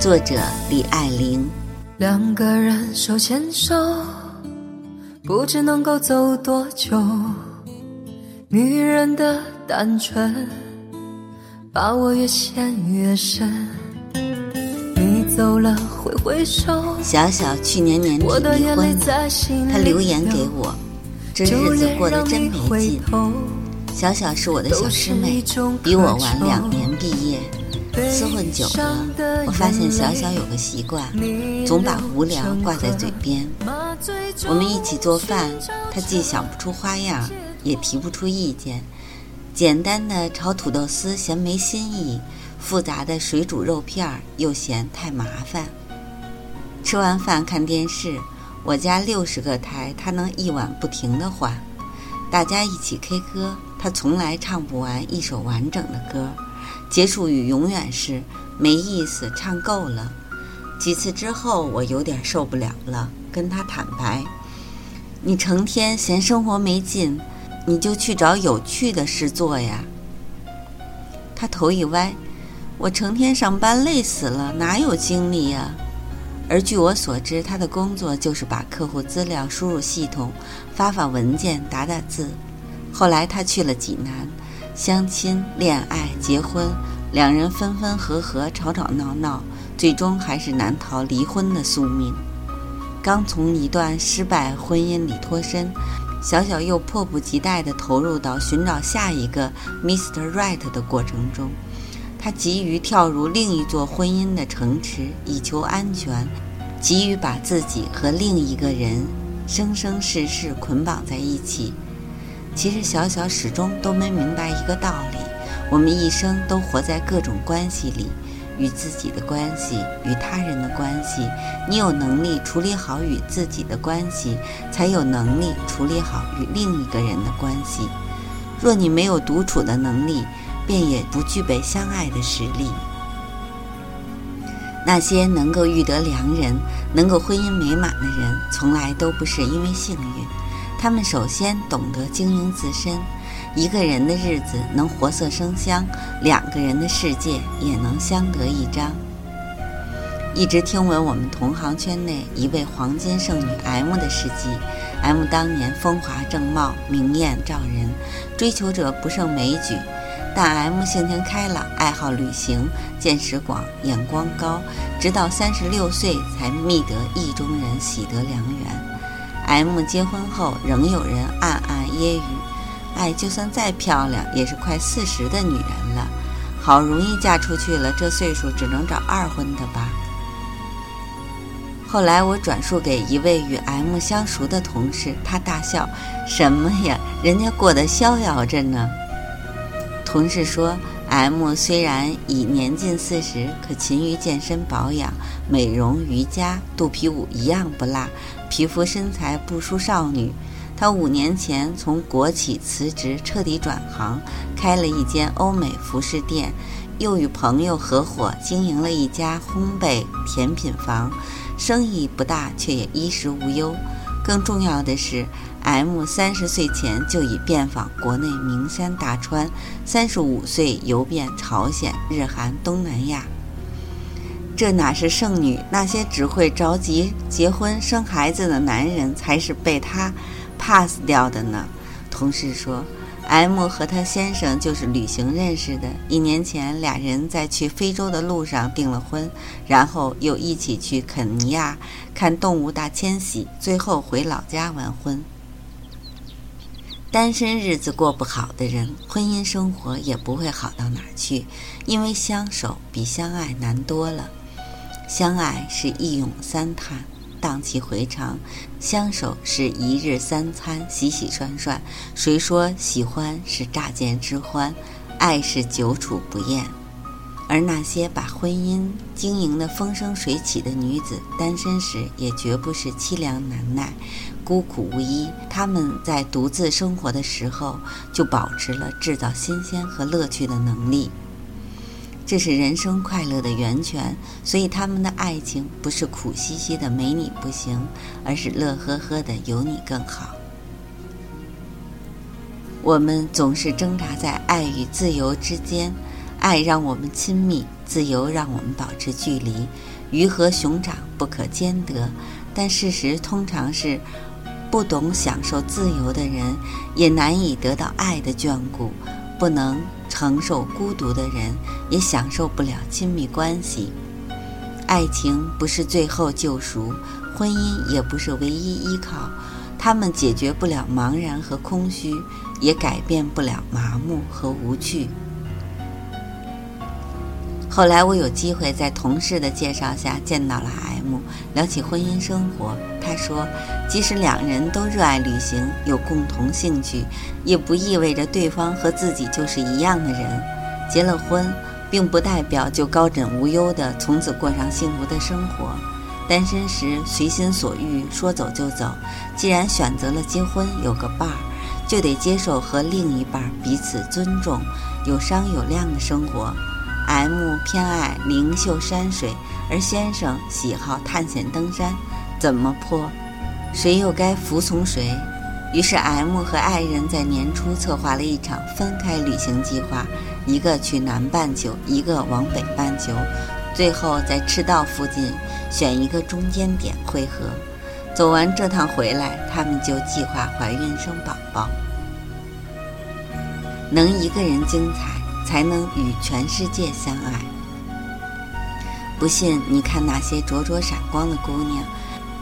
作者李爱玲。两个人手牵手，不知能够走多久。女人的单纯，把我越陷越深。你走了，挥挥手。小小去年年底离婚，他留言给我，这日子过得真没劲。小小是我的小师妹，比我晚两年毕业。厮混久了，我发现小小有个习惯，总把无聊挂在嘴边。我们一起做饭，他既想不出花样，也提不出意见。简单的炒土豆丝嫌没新意，复杂的水煮肉片又嫌太麻烦。吃完饭看电视，我家六十个台，他能一晚不停的换。大家一起 K 歌，他从来唱不完一首完整的歌。结束语永远是没意思，唱够了。几次之后，我有点受不了了，跟他坦白：“你成天嫌生活没劲，你就去找有趣的事做呀。”他头一歪：“我成天上班累死了，哪有精力呀？”而据我所知，他的工作就是把客户资料输入系统，发发文件，打打字。后来他去了济南。相亲、恋爱、结婚，两人分分合合，吵吵闹闹，最终还是难逃离婚的宿命。刚从一段失败婚姻里脱身，小小又迫不及待地投入到寻找下一个 Mr. Right 的过程中。他急于跳入另一座婚姻的城池，以求安全，急于把自己和另一个人生生世世捆绑在一起。其实小小始终都没明白一个道理：我们一生都活在各种关系里，与自己的关系，与他人的关系。你有能力处理好与自己的关系，才有能力处理好与另一个人的关系。若你没有独处的能力，便也不具备相爱的实力。那些能够遇得良人、能够婚姻美满的人，从来都不是因为幸运。他们首先懂得经营自身，一个人的日子能活色生香，两个人的世界也能相得益彰。一直听闻我们同行圈内一位黄金剩女 M 的事迹。M 当年风华正茂，明艳照人，追求者不胜枚举。但 M 性情开朗，爱好旅行，见识广，眼光高，直到三十六岁才觅得意中人，喜得良缘。M 结婚后，仍有人暗暗揶揄：“哎，就算再漂亮，也是快四十的女人了，好容易嫁出去了，这岁数只能找二婚的吧。”后来我转述给一位与 M 相熟的同事，他大笑：“什么呀，人家过得逍遥着呢。”同事说。M 虽然已年近四十，可勤于健身保养、美容、瑜伽、肚皮舞一样不落，皮肤身材不输少女。她五年前从国企辞职，彻底转行，开了一间欧美服饰店，又与朋友合伙经营了一家烘焙甜品房，生意不大，却也衣食无忧。更重要的是。M 三十岁前就已遍访国内名山大川，三十五岁游遍朝鲜、日韩、东南亚。这哪是剩女？那些只会着急结婚生孩子的男人才是被她 pass 掉的呢。同事说，M 和她先生就是旅行认识的。一年前，俩人在去非洲的路上订了婚，然后又一起去肯尼亚看动物大迁徙，最后回老家完婚。单身日子过不好的人，婚姻生活也不会好到哪儿去，因为相守比相爱难多了。相爱是一咏三叹，荡气回肠；相守是一日三餐，洗洗涮涮。谁说喜欢是乍见之欢？爱是久处不厌。而那些把婚姻经营得风生水起的女子，单身时也绝不是凄凉难耐、孤苦无依。她们在独自生活的时候，就保持了制造新鲜和乐趣的能力。这是人生快乐的源泉，所以他们的爱情不是苦兮兮的没你不行，而是乐呵呵的有你更好。我们总是挣扎在爱与自由之间。爱让我们亲密，自由让我们保持距离。鱼和熊掌不可兼得，但事实通常是，不懂享受自由的人，也难以得到爱的眷顾；不能承受孤独的人，也享受不了亲密关系。爱情不是最后救赎，婚姻也不是唯一依靠，他们解决不了茫然和空虚，也改变不了麻木和无趣。后来我有机会在同事的介绍下见到了 M，聊起婚姻生活。他说，即使两人都热爱旅行，有共同兴趣，也不意味着对方和自己就是一样的人。结了婚，并不代表就高枕无忧的从此过上幸福的生活。单身时随心所欲，说走就走。既然选择了结婚，有个伴儿，就得接受和另一半彼此尊重，有商有量的生活。M 偏爱灵秀山水，而先生喜好探险登山，怎么破？谁又该服从谁？于是 M 和爱人在年初策划了一场分开旅行计划，一个去南半球，一个往北半球，最后在赤道附近选一个中间点汇合。走完这趟回来，他们就计划怀孕生宝宝。能一个人精彩。才能与全世界相爱。不信，你看那些灼灼闪光的姑娘。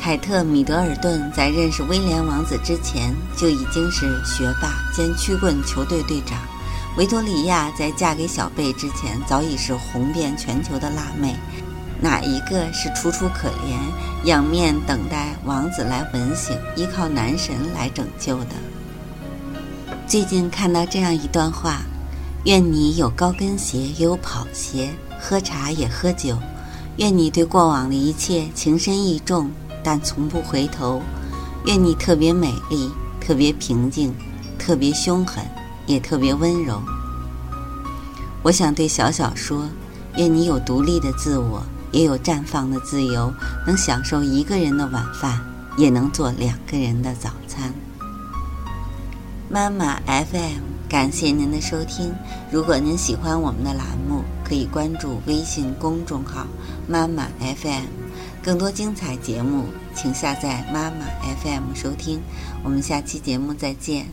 凯特·米德尔顿在认识威廉王子之前就已经是学霸兼曲棍球队队长。维多利亚在嫁给小贝之前早已是红遍全球的辣妹。哪一个是楚楚可怜，仰面等待王子来吻醒，依靠男神来拯救的？最近看到这样一段话。愿你有高跟鞋，也有跑鞋；喝茶也喝酒。愿你对过往的一切情深意重，但从不回头。愿你特别美丽，特别平静，特别凶狠，也特别温柔。我想对小小说：愿你有独立的自我，也有绽放的自由，能享受一个人的晚饭，也能做两个人的早餐。妈妈 FM。感谢您的收听。如果您喜欢我们的栏目，可以关注微信公众号“妈妈 FM”，更多精彩节目，请下载“妈妈 FM” 收听。我们下期节目再见。